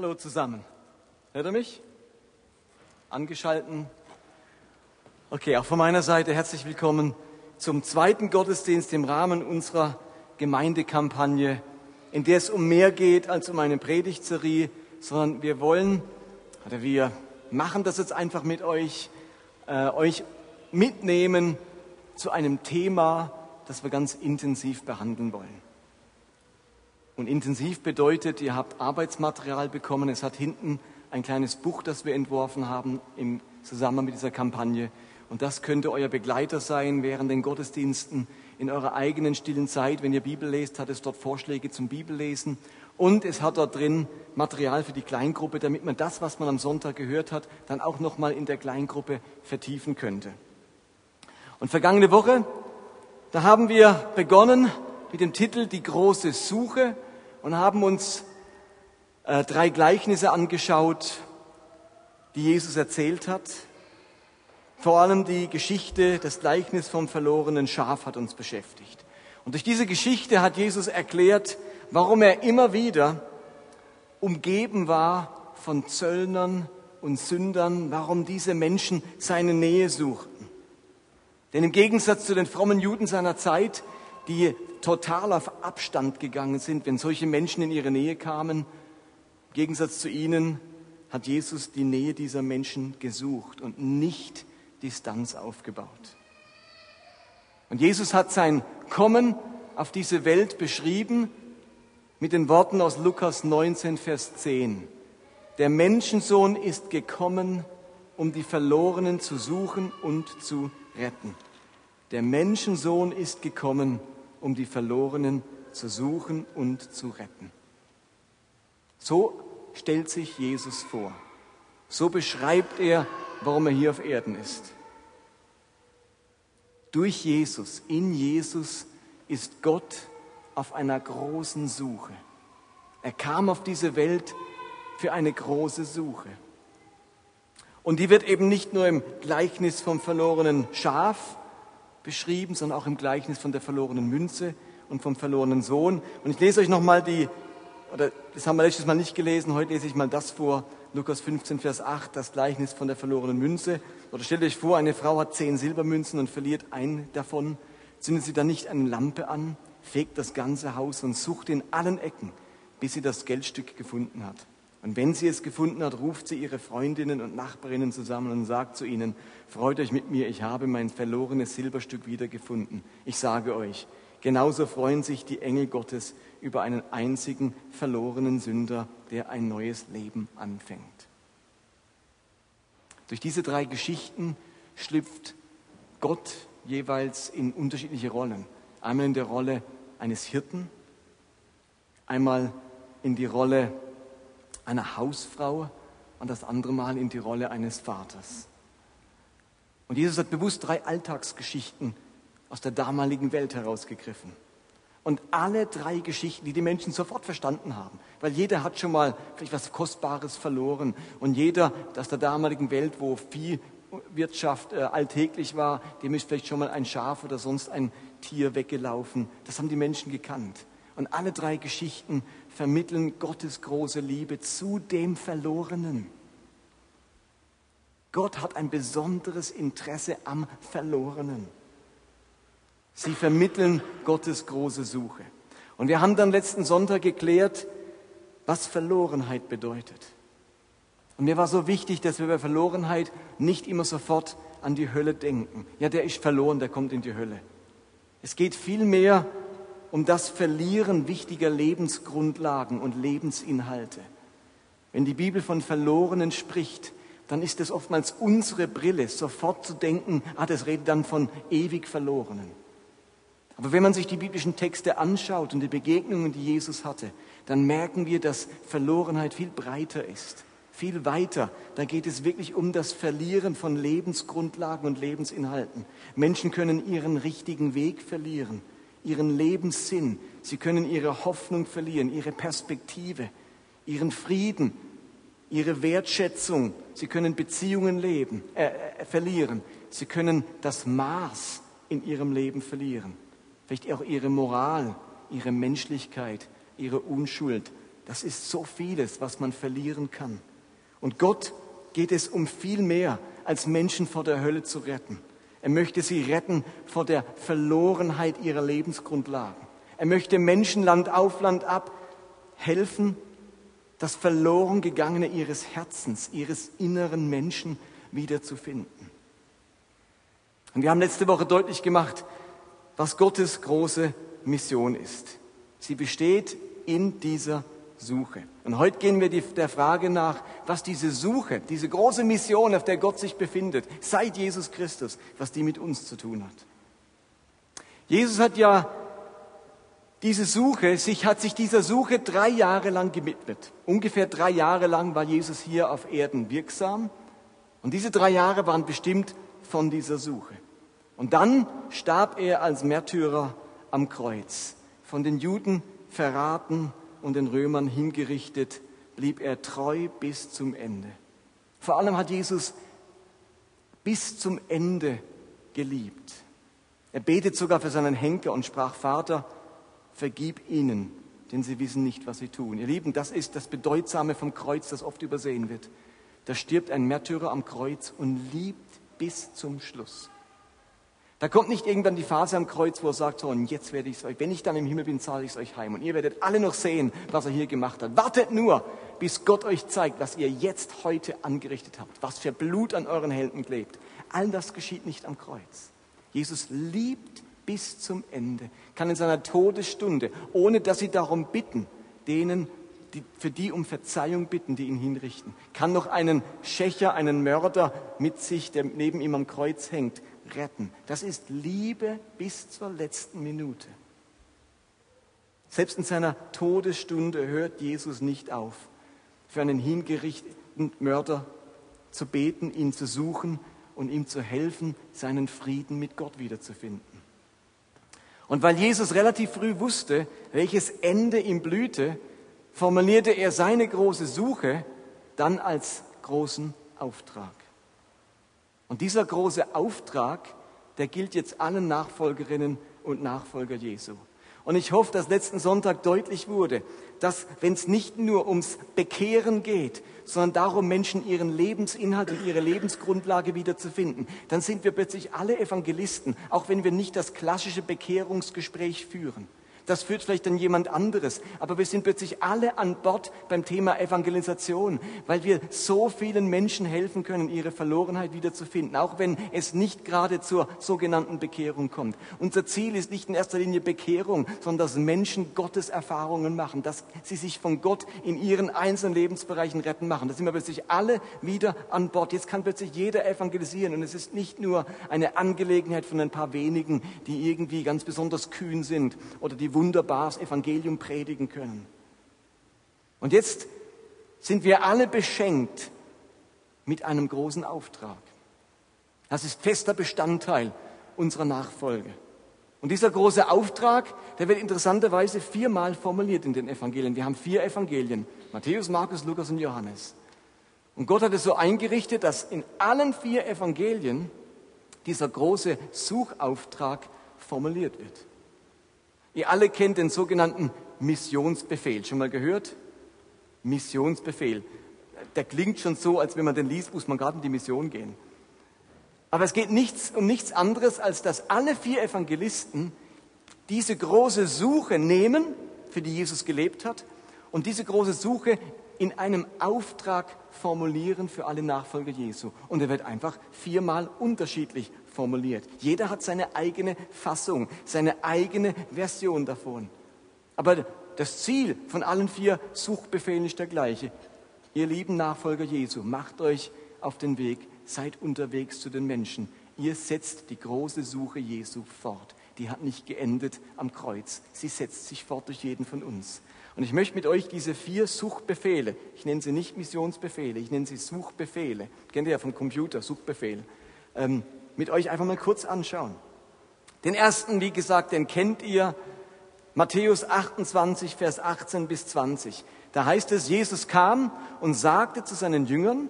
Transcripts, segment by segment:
Hallo zusammen. Hört ihr mich? Angeschalten? Okay, auch von meiner Seite herzlich willkommen zum zweiten Gottesdienst im Rahmen unserer Gemeindekampagne, in der es um mehr geht als um eine Predigtserie, sondern wir wollen, oder wir machen das jetzt einfach mit euch, äh, euch mitnehmen zu einem Thema, das wir ganz intensiv behandeln wollen. Und intensiv bedeutet, ihr habt Arbeitsmaterial bekommen. Es hat hinten ein kleines Buch, das wir entworfen haben im Zusammenhang mit dieser Kampagne. Und das könnte euer Begleiter sein während den Gottesdiensten, in eurer eigenen stillen Zeit. Wenn ihr Bibel lest, hat es dort Vorschläge zum Bibellesen. Und es hat dort drin Material für die Kleingruppe, damit man das, was man am Sonntag gehört hat, dann auch nochmal in der Kleingruppe vertiefen könnte. Und vergangene Woche, da haben wir begonnen mit dem Titel Die große Suche und haben uns äh, drei Gleichnisse angeschaut, die Jesus erzählt hat. Vor allem die Geschichte, das Gleichnis vom verlorenen Schaf hat uns beschäftigt. Und durch diese Geschichte hat Jesus erklärt, warum er immer wieder umgeben war von Zöllnern und Sündern, warum diese Menschen seine Nähe suchten. Denn im Gegensatz zu den frommen Juden seiner Zeit, die total auf Abstand gegangen sind, wenn solche Menschen in ihre Nähe kamen. Im Gegensatz zu ihnen hat Jesus die Nähe dieser Menschen gesucht und nicht Distanz aufgebaut. Und Jesus hat sein Kommen auf diese Welt beschrieben mit den Worten aus Lukas 19, Vers 10. Der Menschensohn ist gekommen, um die Verlorenen zu suchen und zu retten. Der Menschensohn ist gekommen, um die Verlorenen zu suchen und zu retten. So stellt sich Jesus vor. So beschreibt er, warum er hier auf Erden ist. Durch Jesus, in Jesus ist Gott auf einer großen Suche. Er kam auf diese Welt für eine große Suche. Und die wird eben nicht nur im Gleichnis vom verlorenen Schaf beschrieben, sondern auch im Gleichnis von der verlorenen Münze und vom verlorenen Sohn. Und ich lese euch nochmal die, oder das haben wir letztes Mal nicht gelesen, heute lese ich mal das vor, Lukas 15, Vers 8, das Gleichnis von der verlorenen Münze. Oder stellt euch vor, eine Frau hat zehn Silbermünzen und verliert eine davon. Zündet sie dann nicht eine Lampe an, fegt das ganze Haus und sucht in allen Ecken, bis sie das Geldstück gefunden hat. Und wenn sie es gefunden hat, ruft sie ihre Freundinnen und Nachbarinnen zusammen und sagt zu ihnen, freut euch mit mir, ich habe mein verlorenes Silberstück wiedergefunden. Ich sage euch, genauso freuen sich die Engel Gottes über einen einzigen verlorenen Sünder, der ein neues Leben anfängt. Durch diese drei Geschichten schlüpft Gott jeweils in unterschiedliche Rollen. Einmal in der Rolle eines Hirten, einmal in die Rolle einer Hausfrau und das andere Mal in die Rolle eines Vaters. Und Jesus hat bewusst drei Alltagsgeschichten aus der damaligen Welt herausgegriffen. Und alle drei Geschichten, die die Menschen sofort verstanden haben, weil jeder hat schon mal vielleicht was Kostbares verloren und jeder aus der damaligen Welt, wo Viehwirtschaft äh, alltäglich war, dem ist vielleicht schon mal ein Schaf oder sonst ein Tier weggelaufen. Das haben die Menschen gekannt. Und alle drei Geschichten vermitteln Gottes große Liebe zu dem Verlorenen. Gott hat ein besonderes Interesse am Verlorenen. Sie vermitteln Gottes große Suche. Und wir haben dann letzten Sonntag geklärt, was Verlorenheit bedeutet. Und mir war so wichtig, dass wir bei Verlorenheit nicht immer sofort an die Hölle denken. Ja, der ist verloren, der kommt in die Hölle. Es geht vielmehr um das Verlieren wichtiger Lebensgrundlagen und Lebensinhalte. Wenn die Bibel von Verlorenen spricht, dann ist es oftmals unsere Brille, sofort zu denken, ah, das redet dann von ewig Verlorenen. Aber wenn man sich die biblischen Texte anschaut und die Begegnungen, die Jesus hatte, dann merken wir, dass Verlorenheit viel breiter ist, viel weiter. Da geht es wirklich um das Verlieren von Lebensgrundlagen und Lebensinhalten. Menschen können ihren richtigen Weg verlieren ihren Lebenssinn, sie können ihre Hoffnung verlieren, ihre Perspektive, ihren Frieden, ihre Wertschätzung, sie können Beziehungen leben, äh, äh, verlieren, sie können das Maß in ihrem Leben verlieren, vielleicht auch ihre Moral, ihre Menschlichkeit, ihre Unschuld. Das ist so vieles, was man verlieren kann. Und Gott geht es um viel mehr, als Menschen vor der Hölle zu retten. Er möchte sie retten vor der Verlorenheit ihrer Lebensgrundlagen. Er möchte Menschen Land auf Land ab helfen, das verloren gegangene ihres Herzens, ihres inneren Menschen wiederzufinden. Und wir haben letzte Woche deutlich gemacht, was Gottes große Mission ist. Sie besteht in dieser Suche. Und heute gehen wir der Frage nach, was diese Suche, diese große Mission, auf der Gott sich befindet, seit Jesus Christus, was die mit uns zu tun hat. Jesus hat ja diese Suche, sich hat sich dieser Suche drei Jahre lang gewidmet. Ungefähr drei Jahre lang war Jesus hier auf Erden wirksam. Und diese drei Jahre waren bestimmt von dieser Suche. Und dann starb er als Märtyrer am Kreuz. Von den Juden verraten und den Römern hingerichtet, blieb er treu bis zum Ende. Vor allem hat Jesus bis zum Ende geliebt. Er betet sogar für seinen Henker und sprach, Vater, vergib ihnen, denn sie wissen nicht, was sie tun. Ihr Lieben, das ist das Bedeutsame vom Kreuz, das oft übersehen wird. Da stirbt ein Märtyrer am Kreuz und liebt bis zum Schluss. Da kommt nicht irgendwann die Phase am Kreuz, wo er sagt, so, und jetzt werde ich es euch, wenn ich dann im Himmel bin, zahle ich es euch heim. Und ihr werdet alle noch sehen, was er hier gemacht hat. Wartet nur, bis Gott euch zeigt, was ihr jetzt heute angerichtet habt, was für Blut an euren Helden klebt. All das geschieht nicht am Kreuz. Jesus liebt bis zum Ende, kann in seiner Todesstunde, ohne dass sie darum bitten, denen, die, für die um Verzeihung bitten, die ihn hinrichten, kann noch einen Schächer, einen Mörder mit sich, der neben ihm am Kreuz hängt, retten. Das ist Liebe bis zur letzten Minute. Selbst in seiner Todesstunde hört Jesus nicht auf, für einen hingerichteten Mörder zu beten, ihn zu suchen und ihm zu helfen, seinen Frieden mit Gott wiederzufinden. Und weil Jesus relativ früh wusste, welches Ende ihm blühte, formulierte er seine große Suche dann als großen Auftrag. Und dieser große Auftrag, der gilt jetzt allen Nachfolgerinnen und Nachfolger Jesu. Und ich hoffe, dass letzten Sonntag deutlich wurde, dass wenn es nicht nur ums Bekehren geht, sondern darum, Menschen ihren Lebensinhalt und ihre Lebensgrundlage wiederzufinden, dann sind wir plötzlich alle Evangelisten, auch wenn wir nicht das klassische Bekehrungsgespräch führen. Das führt vielleicht dann jemand anderes. Aber wir sind plötzlich alle an Bord beim Thema Evangelisation, weil wir so vielen Menschen helfen können, ihre Verlorenheit wiederzufinden, auch wenn es nicht gerade zur sogenannten Bekehrung kommt. Unser Ziel ist nicht in erster Linie Bekehrung, sondern dass Menschen Gottes Erfahrungen machen, dass sie sich von Gott in ihren einzelnen Lebensbereichen retten machen. Da sind wir plötzlich alle wieder an Bord. Jetzt kann plötzlich jeder evangelisieren und es ist nicht nur eine Angelegenheit von ein paar wenigen, die irgendwie ganz besonders kühn sind oder die wunderbar das Evangelium predigen können. Und jetzt sind wir alle beschenkt mit einem großen Auftrag. Das ist fester Bestandteil unserer Nachfolge. Und dieser große Auftrag, der wird interessanterweise viermal formuliert in den Evangelien. Wir haben vier Evangelien. Matthäus, Markus, Lukas und Johannes. Und Gott hat es so eingerichtet, dass in allen vier Evangelien dieser große Suchauftrag formuliert wird. Ihr alle kennt den sogenannten Missionsbefehl. Schon mal gehört? Missionsbefehl. Der klingt schon so, als wenn man den liest, muss man gerade in die Mission gehen. Aber es geht nichts, um nichts anderes, als dass alle vier Evangelisten diese große Suche nehmen, für die Jesus gelebt hat, und diese große Suche in einem Auftrag formulieren für alle Nachfolger Jesu. Und er wird einfach viermal unterschiedlich formuliert. Jeder hat seine eigene Fassung, seine eigene Version davon. Aber das Ziel von allen vier Suchbefehlen ist der gleiche. Ihr lieben Nachfolger Jesu, macht euch auf den Weg, seid unterwegs zu den Menschen. Ihr setzt die große Suche Jesu fort. Die hat nicht geendet am Kreuz. Sie setzt sich fort durch jeden von uns. Und ich möchte mit euch diese vier Suchbefehle, ich nenne sie nicht Missionsbefehle, ich nenne sie Suchbefehle, kennt ihr ja vom Computer, Suchbefehl, ähm, mit euch einfach mal kurz anschauen. Den ersten, wie gesagt, den kennt ihr. Matthäus 28, Vers 18 bis 20. Da heißt es, Jesus kam und sagte zu seinen Jüngern,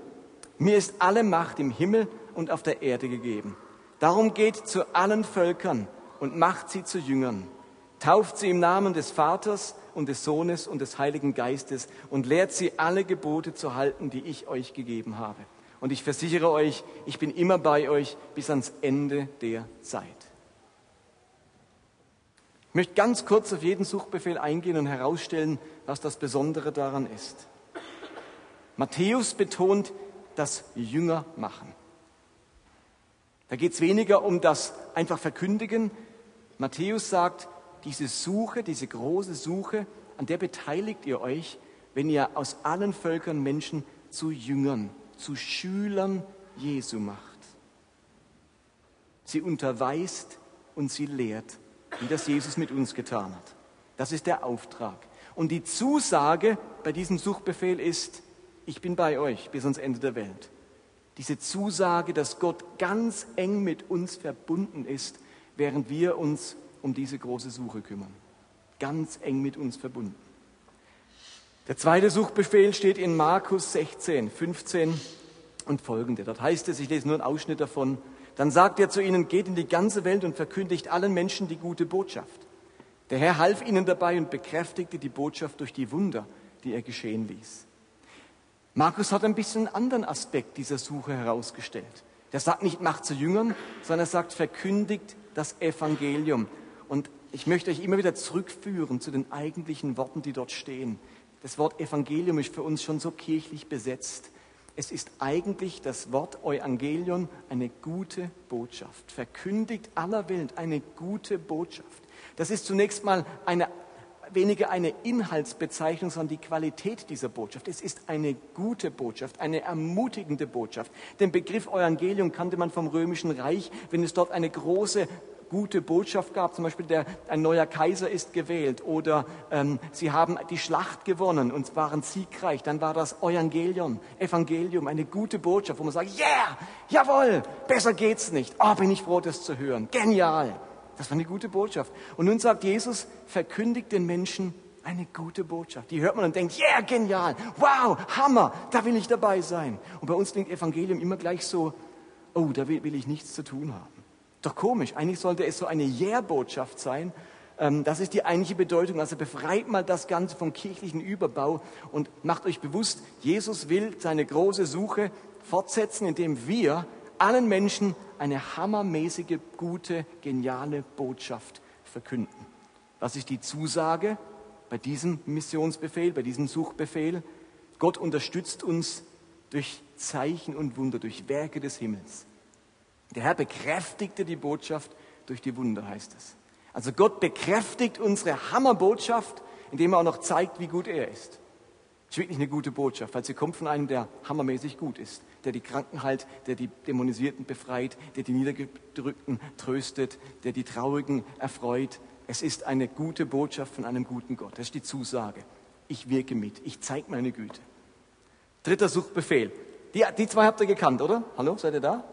mir ist alle Macht im Himmel und auf der Erde gegeben. Darum geht zu allen Völkern und macht sie zu Jüngern. Tauft sie im Namen des Vaters und des Sohnes und des Heiligen Geistes und lehrt sie alle Gebote zu halten, die ich euch gegeben habe. Und ich versichere euch, ich bin immer bei euch bis ans Ende der Zeit. Ich möchte ganz kurz auf jeden Suchbefehl eingehen und herausstellen, was das Besondere daran ist. Matthäus betont das Jünger machen. Da geht es weniger um das einfach Verkündigen. Matthäus sagt, diese Suche, diese große Suche, an der beteiligt ihr euch, wenn ihr aus allen Völkern Menschen zu Jüngern, zu Schülern Jesu macht. Sie unterweist und sie lehrt, wie das Jesus mit uns getan hat. Das ist der Auftrag. Und die Zusage bei diesem Suchbefehl ist, ich bin bei euch bis ans Ende der Welt. Diese Zusage, dass Gott ganz eng mit uns verbunden ist, während wir uns um diese große Suche kümmern. Ganz eng mit uns verbunden. Der zweite Suchbefehl steht in Markus 16, 15 und folgende. Dort heißt es, ich lese nur einen Ausschnitt davon, dann sagt er zu ihnen, geht in die ganze Welt und verkündigt allen Menschen die gute Botschaft. Der Herr half ihnen dabei und bekräftigte die Botschaft durch die Wunder, die er geschehen ließ. Markus hat ein bisschen einen anderen Aspekt dieser Suche herausgestellt. Der sagt nicht, macht zu Jüngern, sondern er sagt, verkündigt das Evangelium. Und ich möchte euch immer wieder zurückführen zu den eigentlichen Worten, die dort stehen. Das Wort Evangelium ist für uns schon so kirchlich besetzt. Es ist eigentlich das Wort Evangelion, eine gute Botschaft. Verkündigt aller Welt eine gute Botschaft. Das ist zunächst mal eine weniger eine Inhaltsbezeichnung, sondern die Qualität dieser Botschaft. Es ist eine gute Botschaft, eine ermutigende Botschaft. Den Begriff Evangelium kannte man vom Römischen Reich, wenn es dort eine große gute Botschaft gab, zum Beispiel der, ein neuer Kaiser ist gewählt oder ähm, sie haben die Schlacht gewonnen und waren siegreich, dann war das Evangelium, Evangelium, eine gute Botschaft, wo man sagt, yeah, jawohl, besser geht's nicht. Oh, bin ich froh, das zu hören. Genial. Das war eine gute Botschaft. Und nun sagt Jesus, verkündigt den Menschen eine gute Botschaft. Die hört man und denkt, yeah, genial, wow, Hammer, da will ich dabei sein. Und bei uns klingt Evangelium immer gleich so, oh, da will, will ich nichts zu tun haben. Doch komisch, eigentlich sollte es so eine Yeah-Botschaft sein. Ähm, das ist die eigentliche Bedeutung. Also befreit mal das Ganze vom kirchlichen Überbau und macht euch bewusst, Jesus will seine große Suche fortsetzen, indem wir allen Menschen eine hammermäßige, gute, geniale Botschaft verkünden. Was ist die Zusage bei diesem Missionsbefehl, bei diesem Suchbefehl? Gott unterstützt uns durch Zeichen und Wunder, durch Werke des Himmels. Der Herr bekräftigte die Botschaft durch die Wunder, heißt es. Also Gott bekräftigt unsere Hammerbotschaft, indem er auch noch zeigt, wie gut er ist. Das ist wirklich eine gute Botschaft, weil sie kommt von einem, der hammermäßig gut ist, der die Kranken heilt, der die Dämonisierten befreit, der die Niedergedrückten tröstet, der die Traurigen erfreut. Es ist eine gute Botschaft von einem guten Gott. Das ist die Zusage. Ich wirke mit, ich zeige meine Güte. Dritter Suchbefehl. Die, die zwei habt ihr gekannt, oder? Hallo, seid ihr da?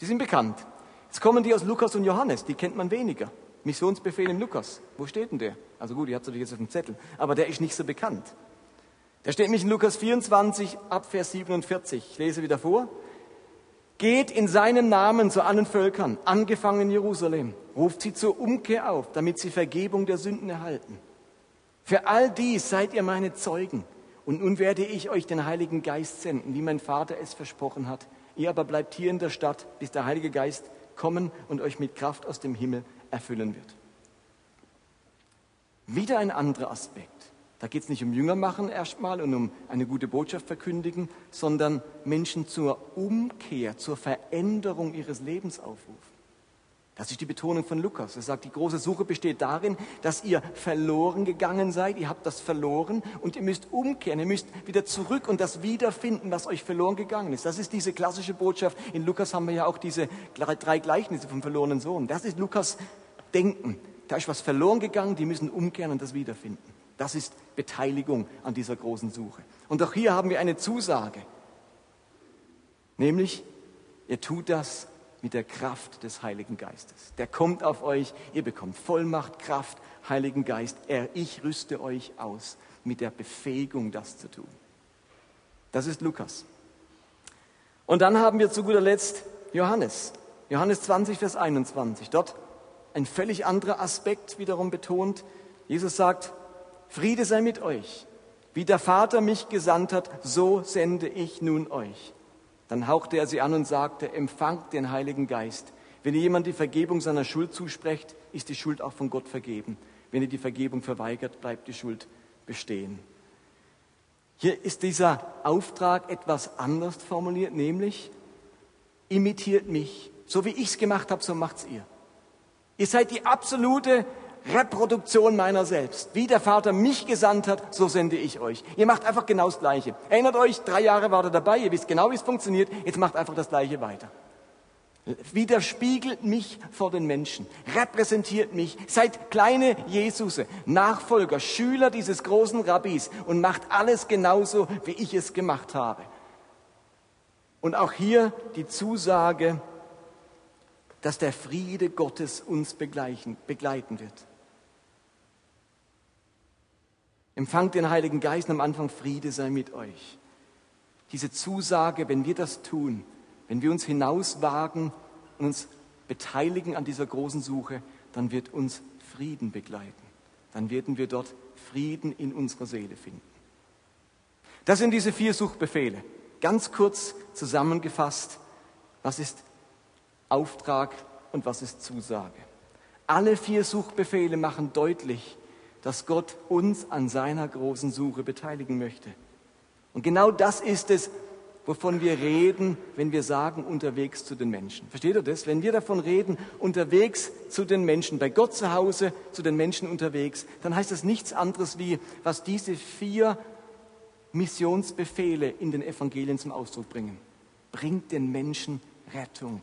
Die sind bekannt. Jetzt kommen die aus Lukas und Johannes, die kennt man weniger. Missionsbefehl im Lukas. Wo steht denn der? Also gut, ihr habt es natürlich jetzt auf dem Zettel. Aber der ist nicht so bekannt. Da steht nämlich in Lukas 24 ab Vers 47. Ich lese wieder vor. Geht in seinem Namen zu allen Völkern, angefangen in Jerusalem, ruft sie zur Umkehr auf, damit sie Vergebung der Sünden erhalten. Für all dies seid ihr meine Zeugen. Und nun werde ich euch den Heiligen Geist senden, wie mein Vater es versprochen hat. Ihr aber bleibt hier in der Stadt, bis der Heilige Geist kommen und euch mit Kraft aus dem Himmel erfüllen wird. Wieder ein anderer Aspekt. Da geht es nicht um Jünger machen erstmal und um eine gute Botschaft verkündigen, sondern Menschen zur Umkehr, zur Veränderung ihres Lebens aufrufen. Das ist die Betonung von Lukas. Er sagt, die große Suche besteht darin, dass ihr verloren gegangen seid, ihr habt das verloren und ihr müsst umkehren, ihr müsst wieder zurück und das wiederfinden, was euch verloren gegangen ist. Das ist diese klassische Botschaft. In Lukas haben wir ja auch diese drei Gleichnisse vom verlorenen Sohn. Das ist Lukas Denken. Da ist was verloren gegangen, die müssen umkehren und das wiederfinden. Das ist Beteiligung an dieser großen Suche. Und auch hier haben wir eine Zusage. Nämlich, ihr tut das mit der Kraft des Heiligen Geistes. Der kommt auf euch, ihr bekommt Vollmacht, Kraft, Heiligen Geist. Er, ich rüste euch aus mit der Befähigung, das zu tun. Das ist Lukas. Und dann haben wir zu guter Letzt Johannes. Johannes 20, Vers 21. Dort ein völlig anderer Aspekt wiederum betont. Jesus sagt, Friede sei mit euch. Wie der Vater mich gesandt hat, so sende ich nun euch. Dann hauchte er sie an und sagte, empfangt den Heiligen Geist. Wenn ihr jemand die Vergebung seiner Schuld zusprecht, ist die Schuld auch von Gott vergeben. Wenn ihr die Vergebung verweigert, bleibt die Schuld bestehen. Hier ist dieser Auftrag etwas anders formuliert, nämlich imitiert mich. So wie ich es gemacht habe, so macht's ihr. Ihr seid die absolute Reproduktion meiner selbst. Wie der Vater mich gesandt hat, so sende ich euch. Ihr macht einfach genau das Gleiche. Erinnert euch, drei Jahre war ihr dabei, ihr wisst genau, wie es funktioniert, jetzt macht einfach das Gleiche weiter. Widerspiegelt mich vor den Menschen, repräsentiert mich, seid kleine Jesuse, Nachfolger, Schüler dieses großen Rabbis und macht alles genauso, wie ich es gemacht habe. Und auch hier die Zusage, dass der Friede Gottes uns begleiten, begleiten wird. Empfangt den Heiligen Geist am Anfang, Friede sei mit euch. Diese Zusage, wenn wir das tun, wenn wir uns hinauswagen und uns beteiligen an dieser großen Suche, dann wird uns Frieden begleiten. Dann werden wir dort Frieden in unserer Seele finden. Das sind diese vier Suchbefehle. Ganz kurz zusammengefasst, was ist Auftrag und was ist Zusage? Alle vier Suchbefehle machen deutlich, dass Gott uns an seiner großen Suche beteiligen möchte. Und genau das ist es, wovon wir reden, wenn wir sagen, unterwegs zu den Menschen. Versteht ihr das? Wenn wir davon reden, unterwegs zu den Menschen, bei Gott zu Hause, zu den Menschen unterwegs, dann heißt das nichts anderes wie, was diese vier Missionsbefehle in den Evangelien zum Ausdruck bringen. Bringt den Menschen Rettung.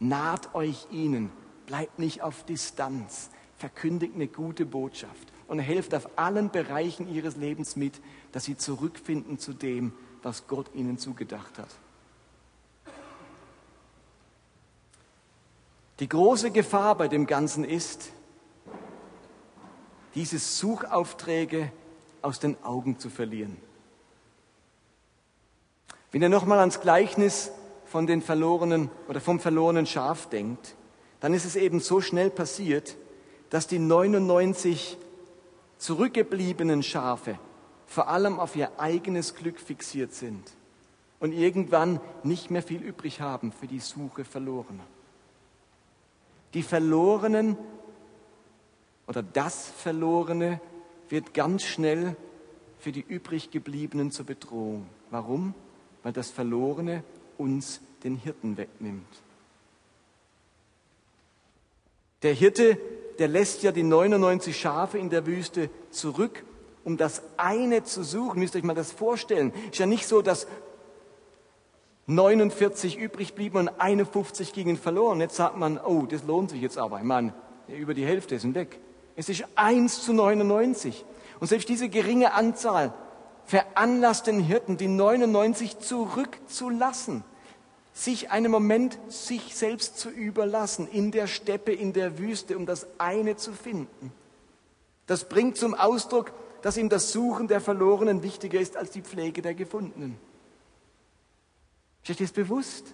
Naht euch ihnen. Bleibt nicht auf Distanz verkündigt eine gute Botschaft und helft auf allen Bereichen ihres Lebens mit, dass sie zurückfinden zu dem, was Gott ihnen zugedacht hat. Die große Gefahr bei dem Ganzen ist, diese Suchaufträge aus den Augen zu verlieren. Wenn ihr nochmal ans Gleichnis von den verlorenen oder vom verlorenen Schaf denkt, dann ist es eben so schnell passiert, dass die 99 zurückgebliebenen Schafe vor allem auf ihr eigenes Glück fixiert sind und irgendwann nicht mehr viel übrig haben für die Suche Verlorener. Die Verlorenen oder das Verlorene wird ganz schnell für die übrig gebliebenen zur Bedrohung. Warum? Weil das Verlorene uns den Hirten wegnimmt. Der Hirte der lässt ja die 99 Schafe in der Wüste zurück, um das eine zu suchen. Müsst ihr euch mal das vorstellen. Ist ja nicht so, dass 49 übrig blieben und 51 gingen verloren. Jetzt sagt man, oh, das lohnt sich jetzt aber. Meine, über die Hälfte sind weg. Es ist 1 zu 99. Und selbst diese geringe Anzahl veranlasst den Hirten, die 99 zurückzulassen sich einen Moment sich selbst zu überlassen, in der Steppe, in der Wüste, um das eine zu finden. Das bringt zum Ausdruck, dass ihm das Suchen der Verlorenen wichtiger ist als die Pflege der Gefundenen. Ist euch das bewusst?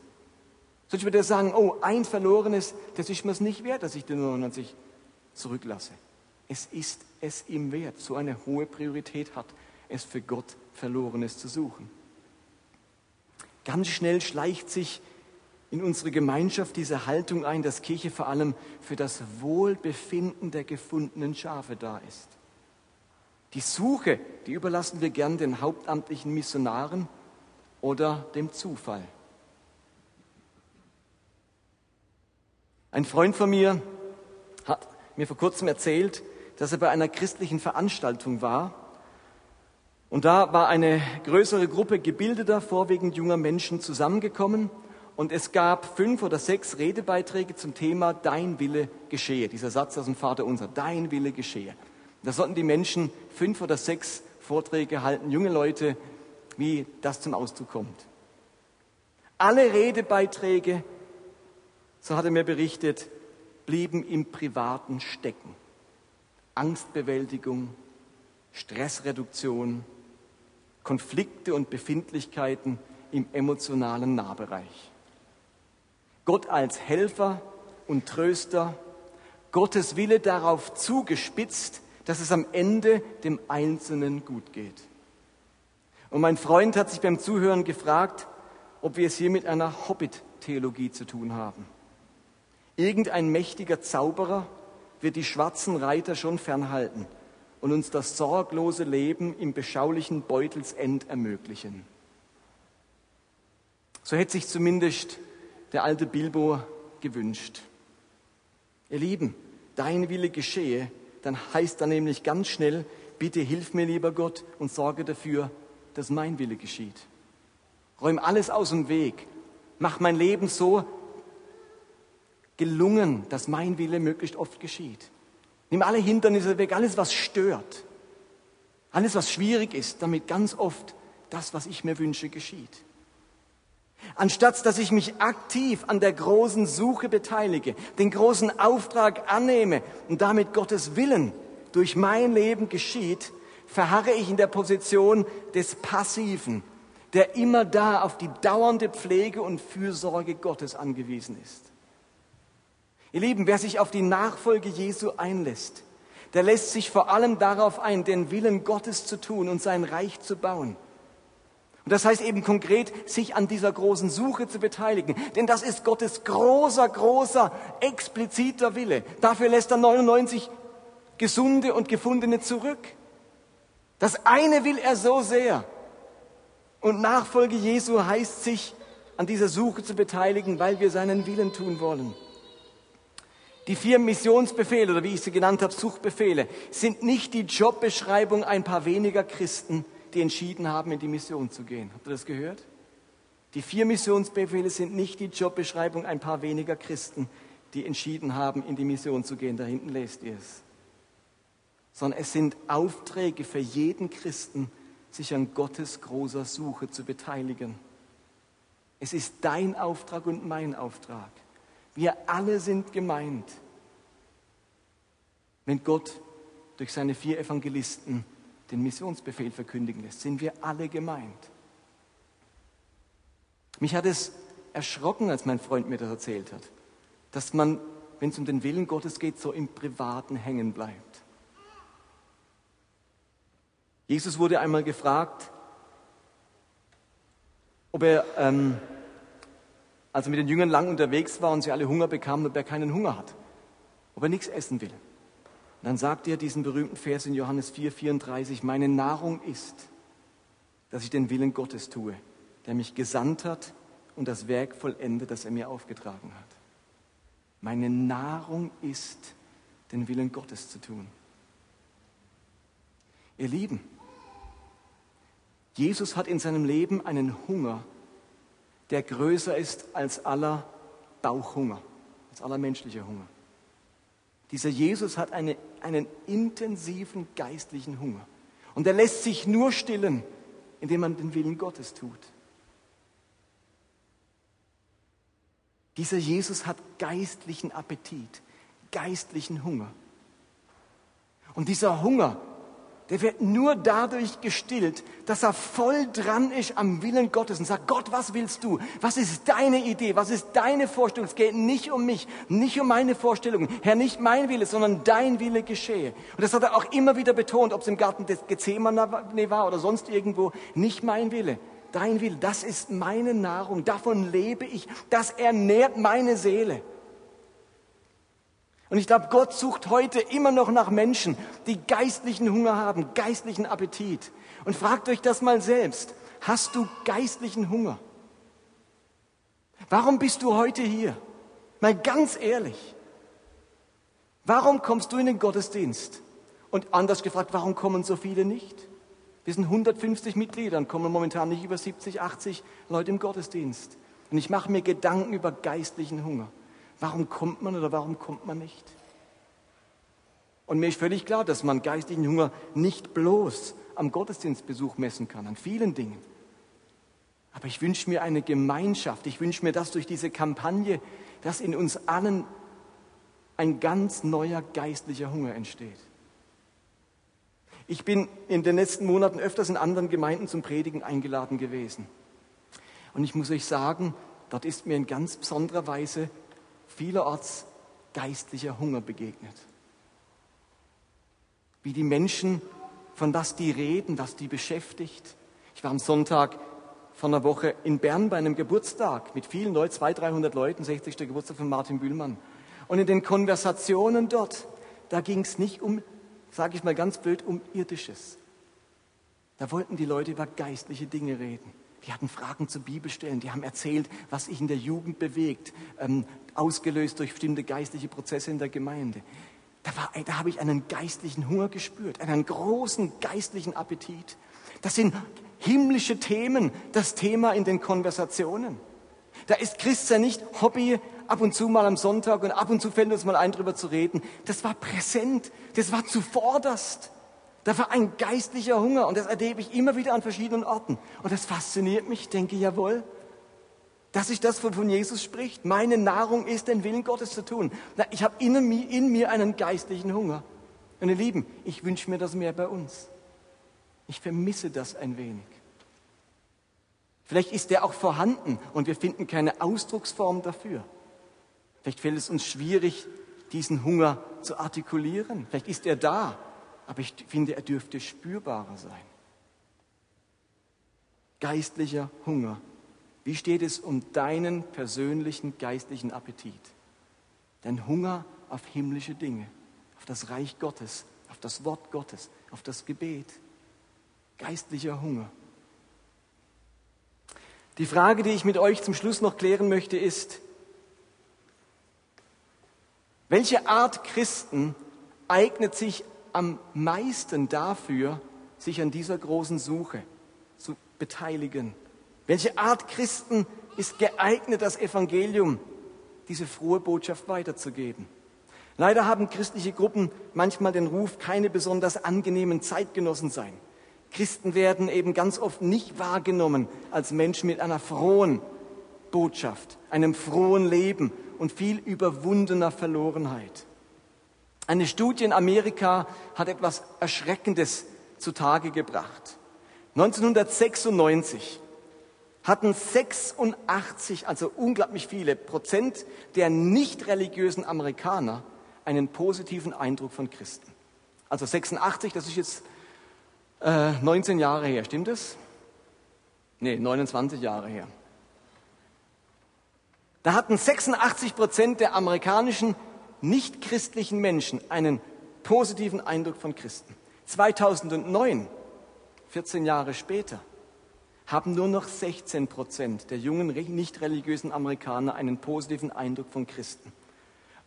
Sonst würde er sagen, oh, ein Verlorenes, das ist mir es nicht wert, dass ich den 99 zurücklasse. Es ist es ihm wert, so eine hohe Priorität hat, es für Gott Verlorenes zu suchen. Ganz schnell schleicht sich in unsere Gemeinschaft diese Haltung ein, dass Kirche vor allem für das Wohlbefinden der gefundenen Schafe da ist. Die Suche, die überlassen wir gern den hauptamtlichen Missionaren oder dem Zufall. Ein Freund von mir hat mir vor kurzem erzählt, dass er bei einer christlichen Veranstaltung war und da war eine größere Gruppe gebildeter, vorwiegend junger Menschen zusammengekommen und es gab fünf oder sechs Redebeiträge zum Thema Dein Wille geschehe. Dieser Satz aus dem Vater unser, Dein Wille geschehe. Da sollten die Menschen fünf oder sechs Vorträge halten, junge Leute, wie das zum Ausdruck kommt. Alle Redebeiträge, so hat er mir berichtet, blieben im Privaten stecken. Angstbewältigung, Stressreduktion, Konflikte und Befindlichkeiten im emotionalen Nahbereich. Gott als Helfer und Tröster, Gottes Wille darauf zugespitzt, dass es am Ende dem Einzelnen gut geht. Und mein Freund hat sich beim Zuhören gefragt, ob wir es hier mit einer Hobbit-Theologie zu tun haben. Irgendein mächtiger Zauberer wird die schwarzen Reiter schon fernhalten und uns das sorglose Leben im beschaulichen Beutelsend ermöglichen. So hätte sich zumindest der alte Bilbo gewünscht. Ihr Lieben, dein Wille geschehe, dann heißt da nämlich ganz schnell, bitte hilf mir, lieber Gott, und sorge dafür, dass mein Wille geschieht. Räum alles aus dem Weg. Mach mein Leben so gelungen, dass mein Wille möglichst oft geschieht. Nimm alle Hindernisse weg, alles, was stört, alles, was schwierig ist, damit ganz oft das, was ich mir wünsche, geschieht. Anstatt dass ich mich aktiv an der großen Suche beteilige, den großen Auftrag annehme und damit Gottes Willen durch mein Leben geschieht, verharre ich in der Position des Passiven, der immer da auf die dauernde Pflege und Fürsorge Gottes angewiesen ist. Ihr Lieben, wer sich auf die Nachfolge Jesu einlässt, der lässt sich vor allem darauf ein, den Willen Gottes zu tun und sein Reich zu bauen. Und das heißt eben konkret, sich an dieser großen Suche zu beteiligen. Denn das ist Gottes großer, großer, expliziter Wille. Dafür lässt er 99 Gesunde und Gefundene zurück. Das eine will er so sehr. Und Nachfolge Jesu heißt sich an dieser Suche zu beteiligen, weil wir seinen Willen tun wollen. Die vier Missionsbefehle oder wie ich sie genannt habe, Suchbefehle, sind nicht die Jobbeschreibung ein paar weniger Christen, die entschieden haben, in die Mission zu gehen. Habt ihr das gehört? Die vier Missionsbefehle sind nicht die Jobbeschreibung ein paar weniger Christen, die entschieden haben, in die Mission zu gehen. Da hinten lest ihr es. Sondern es sind Aufträge für jeden Christen, sich an Gottes großer Suche zu beteiligen. Es ist dein Auftrag und mein Auftrag. Wir alle sind gemeint, wenn Gott durch seine vier Evangelisten den Missionsbefehl verkündigen lässt, sind wir alle gemeint. Mich hat es erschrocken, als mein Freund mir das erzählt hat, dass man, wenn es um den Willen Gottes geht, so im Privaten hängen bleibt. Jesus wurde einmal gefragt, ob er, ähm, als er mit den Jüngern lang unterwegs war und sie alle Hunger bekamen, ob er keinen Hunger hat, ob er nichts essen will. Und dann sagt er diesen berühmten Vers in Johannes 4, 34, meine Nahrung ist, dass ich den Willen Gottes tue, der mich gesandt hat und das Werk vollende, das er mir aufgetragen hat. Meine Nahrung ist, den Willen Gottes zu tun. Ihr Lieben, Jesus hat in seinem Leben einen Hunger, der größer ist als aller Bauchhunger, als aller menschlicher Hunger. Dieser Jesus hat eine, einen intensiven geistlichen Hunger. Und er lässt sich nur stillen, indem man den Willen Gottes tut. Dieser Jesus hat geistlichen Appetit, geistlichen Hunger. Und dieser Hunger der wird nur dadurch gestillt, dass er voll dran ist am Willen Gottes und sagt, Gott, was willst du? Was ist deine Idee? Was ist deine Vorstellung? Es geht nicht um mich, nicht um meine Vorstellungen. Herr, nicht mein Wille, sondern dein Wille geschehe. Und das hat er auch immer wieder betont, ob es im Garten des Gethsemane war oder sonst irgendwo. Nicht mein Wille, dein Wille. Das ist meine Nahrung. Davon lebe ich. Das ernährt meine Seele. Und ich glaube, Gott sucht heute immer noch nach Menschen, die geistlichen Hunger haben, geistlichen Appetit. Und fragt euch das mal selbst. Hast du geistlichen Hunger? Warum bist du heute hier? Mal ganz ehrlich. Warum kommst du in den Gottesdienst? Und anders gefragt, warum kommen so viele nicht? Wir sind 150 Mitglieder und kommen momentan nicht über 70, 80 Leute im Gottesdienst. Und ich mache mir Gedanken über geistlichen Hunger. Warum kommt man oder warum kommt man nicht? Und mir ist völlig klar, dass man geistlichen Hunger nicht bloß am Gottesdienstbesuch messen kann, an vielen Dingen. Aber ich wünsche mir eine Gemeinschaft. Ich wünsche mir, dass durch diese Kampagne, dass in uns allen ein ganz neuer geistlicher Hunger entsteht. Ich bin in den letzten Monaten öfters in anderen Gemeinden zum Predigen eingeladen gewesen. Und ich muss euch sagen, dort ist mir in ganz besonderer Weise vielerorts geistlicher Hunger begegnet. Wie die Menschen, von was die reden, was die beschäftigt. Ich war am Sonntag vor einer Woche in Bern bei einem Geburtstag mit vielen Leuten, 200, 300 Leuten, 60. Geburtstag von Martin Bühlmann. Und in den Konversationen dort, da ging es nicht um, sage ich mal ganz blöd, um irdisches. Da wollten die Leute über geistliche Dinge reden. Die hatten Fragen zur Bibelstellen, die haben erzählt, was sich in der Jugend bewegt, ähm, ausgelöst durch bestimmte geistliche Prozesse in der Gemeinde. Da, war, da habe ich einen geistlichen Hunger gespürt, einen großen geistlichen Appetit. Das sind himmlische Themen, das Thema in den Konversationen. Da ist Christsein nicht Hobby, ab und zu mal am Sonntag und ab und zu fällt uns mal ein, drüber zu reden. Das war präsent, das war zuvorderst. Da war ein geistlicher Hunger und das erlebe ich immer wieder an verschiedenen Orten. Und das fasziniert mich, ich denke, jawohl, dass ich das von Jesus spricht. Meine Nahrung ist, den Willen Gottes zu tun. Ich habe in mir, in mir einen geistlichen Hunger. Ihr Lieben, ich wünsche mir das mehr bei uns. Ich vermisse das ein wenig. Vielleicht ist der auch vorhanden und wir finden keine Ausdrucksform dafür. Vielleicht fällt es uns schwierig, diesen Hunger zu artikulieren. Vielleicht ist er da, aber ich finde, er dürfte spürbarer sein. Geistlicher Hunger. Wie steht es um deinen persönlichen geistlichen Appetit? Dein Hunger auf himmlische Dinge, auf das Reich Gottes, auf das Wort Gottes, auf das Gebet. Geistlicher Hunger. Die Frage, die ich mit euch zum Schluss noch klären möchte, ist, welche Art Christen eignet sich am meisten dafür, sich an dieser großen Suche zu beteiligen? Welche Art Christen ist geeignet, das Evangelium, diese frohe Botschaft weiterzugeben? Leider haben christliche Gruppen manchmal den Ruf, keine besonders angenehmen Zeitgenossen sein. Christen werden eben ganz oft nicht wahrgenommen als Menschen mit einer frohen Botschaft, einem frohen Leben und viel überwundener Verlorenheit. Eine Studie in Amerika hat etwas Erschreckendes zutage gebracht. 1996 hatten 86, also unglaublich viele Prozent der nicht religiösen Amerikaner einen positiven Eindruck von Christen. Also 86, das ist jetzt äh, 19 Jahre her, stimmt es? Nee, 29 Jahre her. Da hatten 86 Prozent der amerikanischen nichtchristlichen Menschen einen positiven Eindruck von Christen. 2009, 14 Jahre später, haben nur noch 16 Prozent der jungen nicht religiösen Amerikaner einen positiven Eindruck von Christen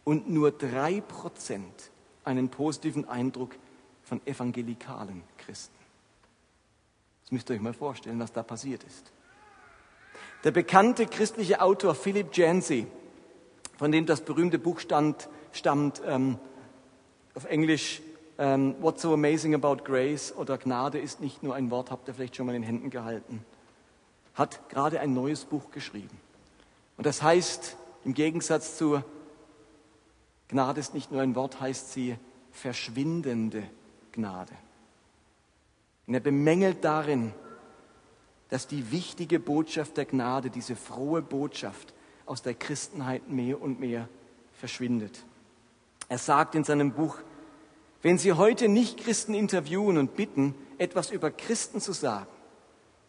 und nur drei Prozent einen positiven Eindruck von evangelikalen Christen. Das müsst ihr euch mal vorstellen, was da passiert ist. Der bekannte christliche Autor Philip Yancey, von dem das berühmte Buch stand, stammt ähm, auf Englisch ähm, What's so amazing about grace oder Gnade ist nicht nur ein Wort, habt ihr vielleicht schon mal in den Händen gehalten, hat gerade ein neues Buch geschrieben. Und das heißt, im Gegensatz zu Gnade ist nicht nur ein Wort, heißt sie verschwindende Gnade. Und er bemängelt darin, dass die wichtige Botschaft der Gnade, diese frohe Botschaft aus der Christenheit mehr und mehr verschwindet. Er sagt in seinem Buch, wenn Sie heute nicht Christen interviewen und bitten, etwas über Christen zu sagen,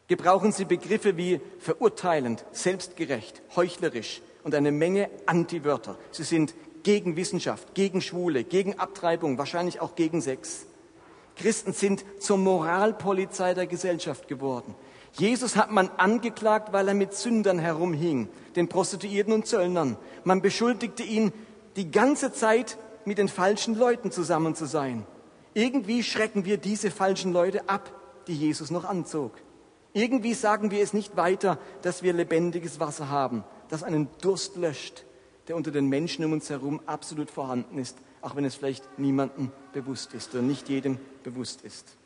gebrauchen Sie Begriffe wie verurteilend, selbstgerecht, heuchlerisch und eine Menge Antiwörter. Sie sind gegen Wissenschaft, gegen Schwule, gegen Abtreibung, wahrscheinlich auch gegen Sex. Christen sind zur Moralpolizei der Gesellschaft geworden. Jesus hat man angeklagt, weil er mit Sündern herumhing, den Prostituierten und Zöllnern. Man beschuldigte ihn, die ganze Zeit mit den falschen Leuten zusammen zu sein. Irgendwie schrecken wir diese falschen Leute ab, die Jesus noch anzog. Irgendwie sagen wir es nicht weiter, dass wir lebendiges Wasser haben, das einen Durst löscht, der unter den Menschen um uns herum absolut vorhanden ist, auch wenn es vielleicht niemandem bewusst ist oder nicht jedem bewusst ist.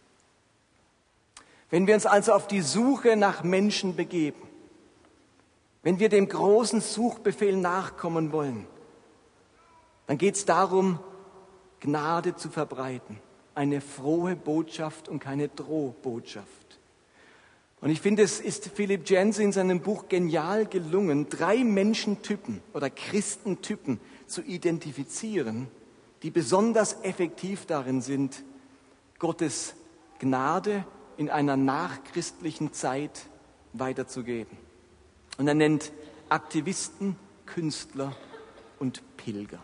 Wenn wir uns also auf die Suche nach Menschen begeben, wenn wir dem großen Suchbefehl nachkommen wollen, dann geht es darum, Gnade zu verbreiten. Eine frohe Botschaft und keine Drohbotschaft. Und ich finde, es ist Philipp Jensen in seinem Buch genial gelungen, drei Menschentypen oder Christentypen zu identifizieren, die besonders effektiv darin sind, Gottes Gnade in einer nachchristlichen Zeit weiterzugeben. Und er nennt Aktivisten, Künstler und Pilger.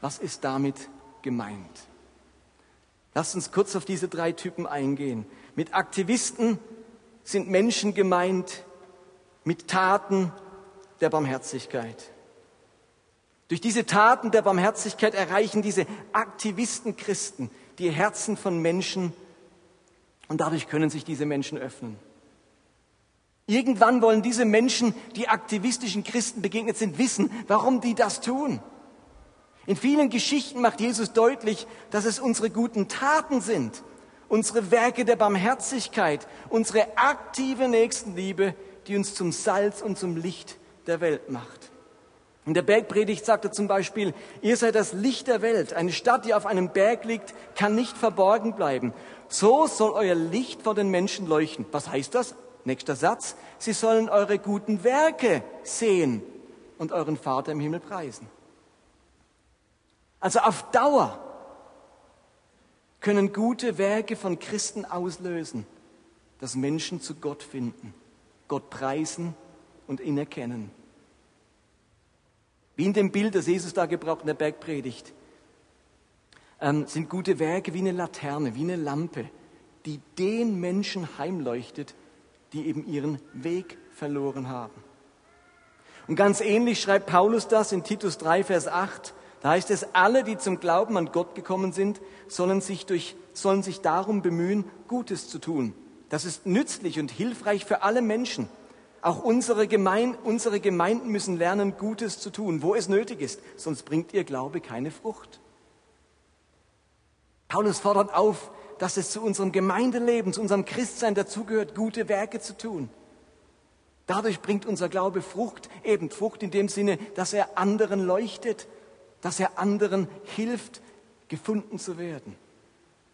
Was ist damit gemeint? Lasst uns kurz auf diese drei Typen eingehen. Mit Aktivisten sind Menschen gemeint mit Taten der Barmherzigkeit. Durch diese Taten der Barmherzigkeit erreichen diese Aktivisten Christen die Herzen von Menschen und dadurch können sich diese Menschen öffnen. Irgendwann wollen diese Menschen, die aktivistischen Christen begegnet sind, wissen, warum die das tun. In vielen Geschichten macht Jesus deutlich, dass es unsere guten Taten sind, unsere Werke der Barmherzigkeit, unsere aktive Nächstenliebe, die uns zum Salz und zum Licht der Welt macht. In der Bergpredigt sagt er zum Beispiel, ihr seid das Licht der Welt. Eine Stadt, die auf einem Berg liegt, kann nicht verborgen bleiben. So soll euer Licht vor den Menschen leuchten. Was heißt das? Nächster Satz. Sie sollen eure guten Werke sehen und euren Vater im Himmel preisen. Also auf Dauer können gute Werke von Christen auslösen, dass Menschen zu Gott finden, Gott preisen und ihn erkennen. Wie in dem Bild, das Jesus da gebraucht in der Bergpredigt, ähm, sind gute Werke wie eine Laterne, wie eine Lampe, die den Menschen heimleuchtet, die eben ihren Weg verloren haben. Und ganz ähnlich schreibt Paulus das in Titus 3, Vers 8. Da heißt es, alle, die zum Glauben an Gott gekommen sind, sollen sich, durch, sollen sich darum bemühen, Gutes zu tun. Das ist nützlich und hilfreich für alle Menschen. Auch unsere, Gemein, unsere Gemeinden müssen lernen, Gutes zu tun, wo es nötig ist, sonst bringt ihr Glaube keine Frucht. Paulus fordert auf, dass es zu unserem Gemeindeleben, zu unserem Christsein dazugehört, gute Werke zu tun. Dadurch bringt unser Glaube Frucht, eben Frucht in dem Sinne, dass er anderen leuchtet, dass er anderen hilft, gefunden zu werden.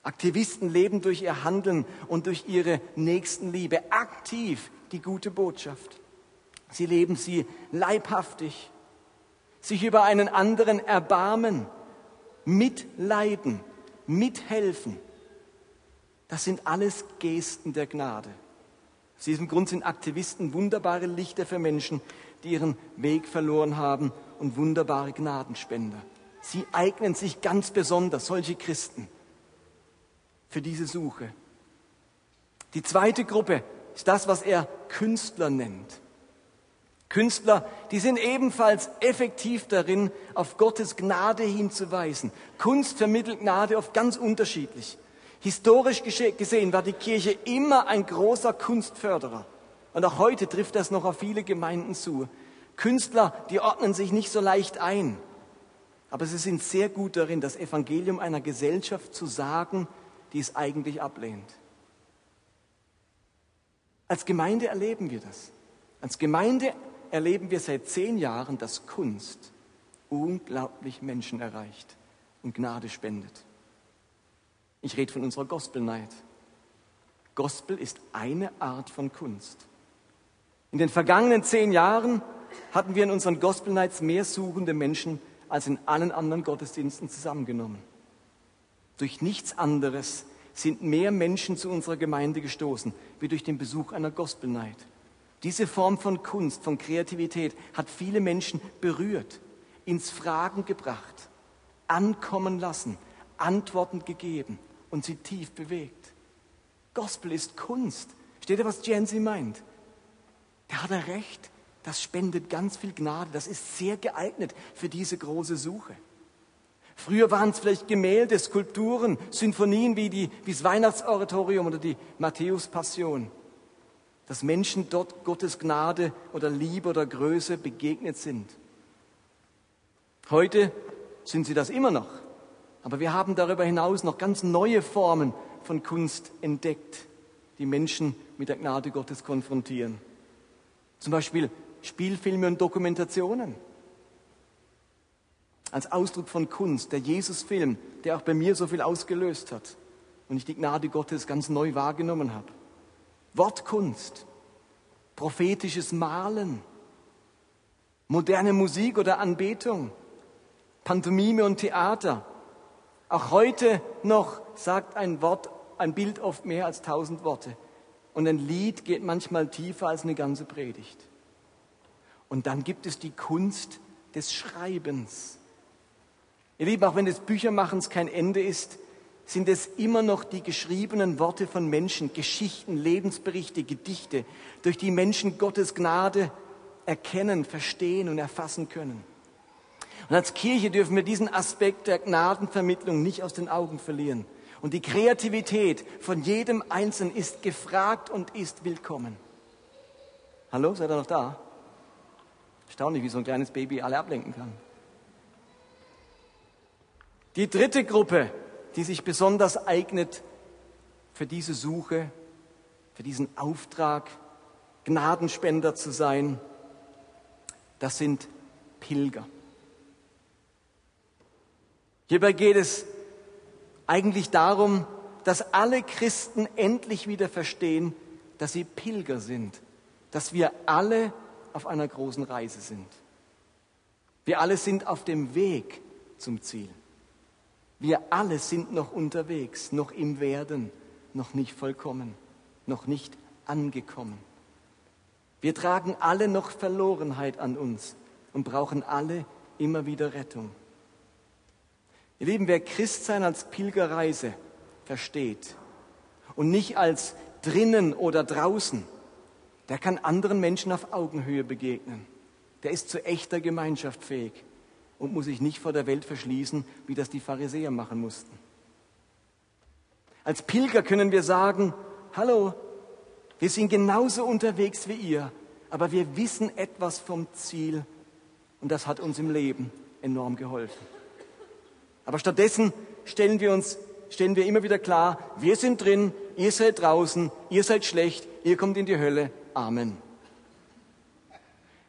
Aktivisten leben durch ihr Handeln und durch ihre Nächstenliebe aktiv die gute Botschaft. Sie leben sie leibhaftig, sich über einen anderen erbarmen, mitleiden, mithelfen. Das sind alles Gesten der Gnade. Aus diesem Grund sind Aktivisten wunderbare Lichter für Menschen, die ihren Weg verloren haben und wunderbare Gnadenspender. Sie eignen sich ganz besonders, solche Christen, für diese Suche. Die zweite Gruppe ist das, was er Künstler nennt. Künstler, die sind ebenfalls effektiv darin, auf Gottes Gnade hinzuweisen. Kunst vermittelt Gnade oft ganz unterschiedlich. Historisch gesehen war die Kirche immer ein großer Kunstförderer. Und auch heute trifft das noch auf viele Gemeinden zu. Künstler, die ordnen sich nicht so leicht ein. Aber sie sind sehr gut darin, das Evangelium einer Gesellschaft zu sagen, die es eigentlich ablehnt. Als Gemeinde erleben wir das. Als Gemeinde erleben wir seit zehn Jahren, dass Kunst unglaublich Menschen erreicht und Gnade spendet. Ich rede von unserer Gospel Night. Gospel ist eine Art von Kunst. In den vergangenen zehn Jahren hatten wir in unseren Gospel Nights mehr suchende Menschen als in allen anderen Gottesdiensten zusammengenommen. Durch nichts anderes sind mehr Menschen zu unserer Gemeinde gestoßen, wie durch den Besuch einer Gospel Night. Diese Form von Kunst, von Kreativität hat viele Menschen berührt, ins Fragen gebracht, ankommen lassen, Antworten gegeben und sie tief bewegt. Gospel ist Kunst. Steht ihr, was Jensi meint? Da hat er recht. Das spendet ganz viel Gnade. Das ist sehr geeignet für diese große Suche. Früher waren es vielleicht Gemälde, Skulpturen, Sinfonien wie, die, wie das Weihnachtsoratorium oder die Matthäus-Passion. Dass Menschen dort Gottes Gnade oder Liebe oder Größe begegnet sind. Heute sind sie das immer noch. Aber wir haben darüber hinaus noch ganz neue Formen von Kunst entdeckt, die Menschen mit der Gnade Gottes konfrontieren. Zum Beispiel Spielfilme und Dokumentationen als Ausdruck von Kunst, der Jesusfilm, der auch bei mir so viel ausgelöst hat und ich die Gnade Gottes ganz neu wahrgenommen habe. Wortkunst, prophetisches Malen, moderne Musik oder Anbetung, Pantomime und Theater. Auch heute noch sagt ein Wort, ein Bild oft mehr als tausend Worte. Und ein Lied geht manchmal tiefer als eine ganze Predigt. Und dann gibt es die Kunst des Schreibens. Ihr Lieben, auch wenn des Büchermachens kein Ende ist, sind es immer noch die geschriebenen Worte von Menschen, Geschichten, Lebensberichte, Gedichte, durch die Menschen Gottes Gnade erkennen, verstehen und erfassen können. Und als Kirche dürfen wir diesen Aspekt der Gnadenvermittlung nicht aus den Augen verlieren. Und die Kreativität von jedem Einzelnen ist gefragt und ist willkommen. Hallo, seid ihr noch da? Erstaunlich, wie so ein kleines Baby alle ablenken kann. Die dritte Gruppe, die sich besonders eignet für diese Suche, für diesen Auftrag, Gnadenspender zu sein, das sind Pilger. Hierbei geht es eigentlich darum, dass alle Christen endlich wieder verstehen, dass sie Pilger sind, dass wir alle auf einer großen Reise sind. Wir alle sind auf dem Weg zum Ziel. Wir alle sind noch unterwegs, noch im Werden, noch nicht vollkommen, noch nicht angekommen. Wir tragen alle noch Verlorenheit an uns und brauchen alle immer wieder Rettung. Ihr Lieben, wer Christsein als Pilgerreise versteht und nicht als drinnen oder draußen, der kann anderen Menschen auf Augenhöhe begegnen. Der ist zu echter Gemeinschaft fähig und muss sich nicht vor der Welt verschließen, wie das die Pharisäer machen mussten. Als Pilger können wir sagen, hallo, wir sind genauso unterwegs wie ihr, aber wir wissen etwas vom Ziel und das hat uns im Leben enorm geholfen. Aber stattdessen stellen wir uns, stellen wir immer wieder klar, wir sind drin, ihr seid draußen, ihr seid schlecht, ihr kommt in die Hölle. Amen.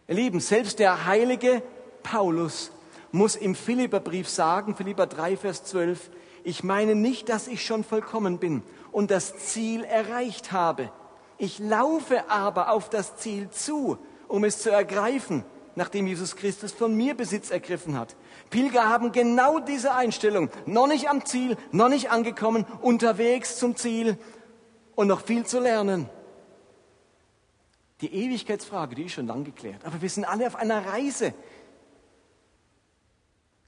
Ihr Lieben, selbst der heilige Paulus muss im Philipperbrief sagen, Philipper 3, Vers 12, ich meine nicht, dass ich schon vollkommen bin und das Ziel erreicht habe. Ich laufe aber auf das Ziel zu, um es zu ergreifen, nachdem Jesus Christus von mir Besitz ergriffen hat. Pilger haben genau diese Einstellung. Noch nicht am Ziel, noch nicht angekommen, unterwegs zum Ziel und noch viel zu lernen. Die Ewigkeitsfrage, die ist schon lang geklärt. Aber wir sind alle auf einer Reise.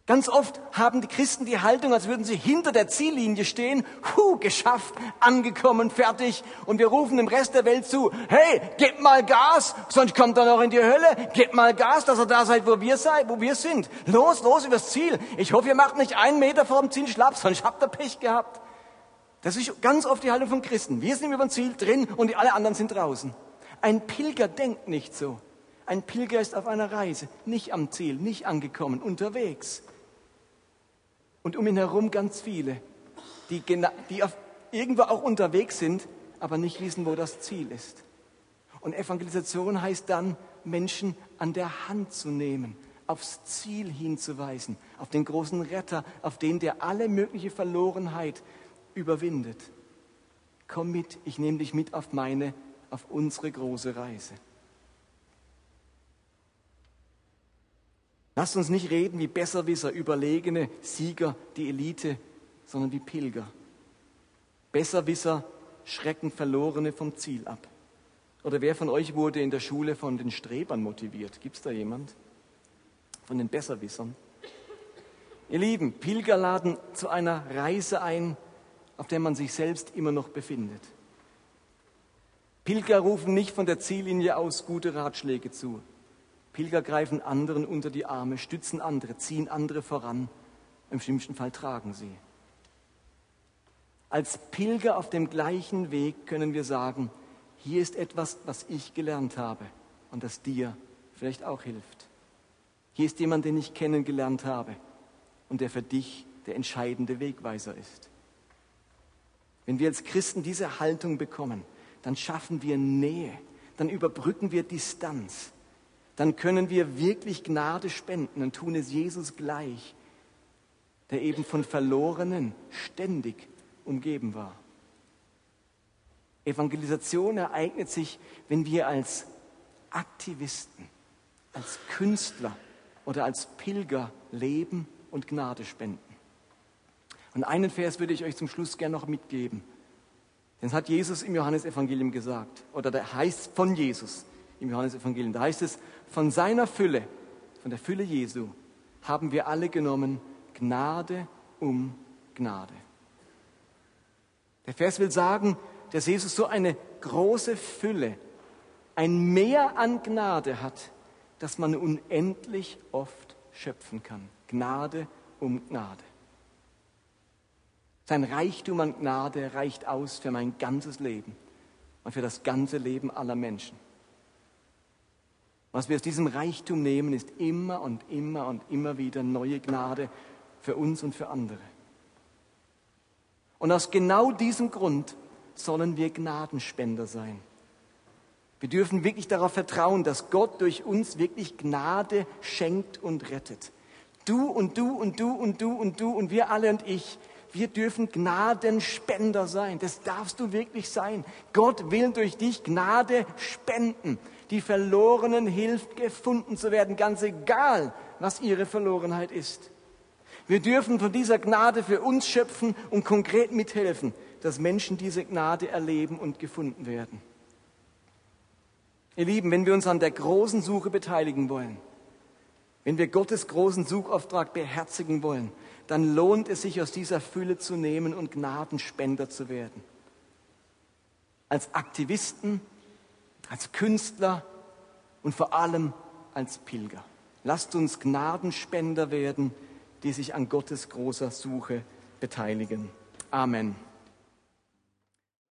Ganz oft haben die Christen die Haltung, als würden sie hinter der Ziellinie stehen, hu, geschafft, angekommen, fertig. Und wir rufen dem Rest der Welt zu, hey, gebt mal Gas, sonst kommt er noch in die Hölle. Gebt mal Gas, dass ihr da seid, wo wir seid, wo wir sind. Los, los übers Ziel. Ich hoffe, ihr macht nicht einen Meter vor dem Ziel schlapp, sonst habt ihr Pech gehabt. Das ist ganz oft die Haltung von Christen. Wir sind über dem Ziel drin und alle anderen sind draußen. Ein Pilger denkt nicht so. Ein Pilger ist auf einer Reise, nicht am Ziel, nicht angekommen, unterwegs und um ihn herum ganz viele, die, die irgendwo auch unterwegs sind, aber nicht wissen, wo das Ziel ist. Und Evangelisation heißt dann, Menschen an der Hand zu nehmen, aufs Ziel hinzuweisen, auf den großen Retter, auf den, der alle mögliche Verlorenheit überwindet. Komm mit, ich nehme dich mit auf meine, auf unsere große Reise. Lasst uns nicht reden wie Besserwisser, Überlegene, Sieger, die Elite, sondern wie Pilger. Besserwisser schrecken Verlorene vom Ziel ab. Oder wer von euch wurde in der Schule von den Strebern motiviert? Gibt es da jemand? Von den Besserwissern? Ihr Lieben, Pilger laden zu einer Reise ein, auf der man sich selbst immer noch befindet. Pilger rufen nicht von der Ziellinie aus gute Ratschläge zu. Pilger greifen anderen unter die Arme, stützen andere, ziehen andere voran. Im schlimmsten Fall tragen sie. Als Pilger auf dem gleichen Weg können wir sagen, hier ist etwas, was ich gelernt habe und das dir vielleicht auch hilft. Hier ist jemand, den ich kennengelernt habe und der für dich der entscheidende Wegweiser ist. Wenn wir als Christen diese Haltung bekommen, dann schaffen wir Nähe, dann überbrücken wir Distanz, dann können wir wirklich Gnade spenden und tun es Jesus gleich, der eben von Verlorenen ständig umgeben war. Evangelisation ereignet sich, wenn wir als Aktivisten, als Künstler oder als Pilger leben und Gnade spenden. Und einen Vers würde ich euch zum Schluss gerne noch mitgeben. Den hat Jesus im Johannesevangelium gesagt, oder der heißt von Jesus im Johannesevangelium. Da heißt es, von seiner Fülle, von der Fülle Jesu, haben wir alle genommen Gnade um Gnade. Der Vers will sagen, dass Jesus so eine große Fülle, ein Meer an Gnade hat, dass man unendlich oft schöpfen kann. Gnade um Gnade. Sein Reichtum an Gnade reicht aus für mein ganzes Leben und für das ganze Leben aller Menschen. Was wir aus diesem Reichtum nehmen, ist immer und immer und immer wieder neue Gnade für uns und für andere. Und aus genau diesem Grund sollen wir Gnadenspender sein. Wir dürfen wirklich darauf vertrauen, dass Gott durch uns wirklich Gnade schenkt und rettet. Du und du und du und du und du und wir alle und ich, wir dürfen Gnadenspender sein. Das darfst du wirklich sein. Gott will durch dich Gnade spenden. Die Verlorenen hilft, gefunden zu werden, ganz egal, was ihre Verlorenheit ist. Wir dürfen von dieser Gnade für uns schöpfen und konkret mithelfen, dass Menschen diese Gnade erleben und gefunden werden. Ihr Lieben, wenn wir uns an der großen Suche beteiligen wollen, wenn wir Gottes großen Suchauftrag beherzigen wollen, dann lohnt es sich, aus dieser Fülle zu nehmen und Gnadenspender zu werden. Als Aktivisten, als Künstler und vor allem als Pilger. Lasst uns Gnadenspender werden, die sich an Gottes großer Suche beteiligen. Amen.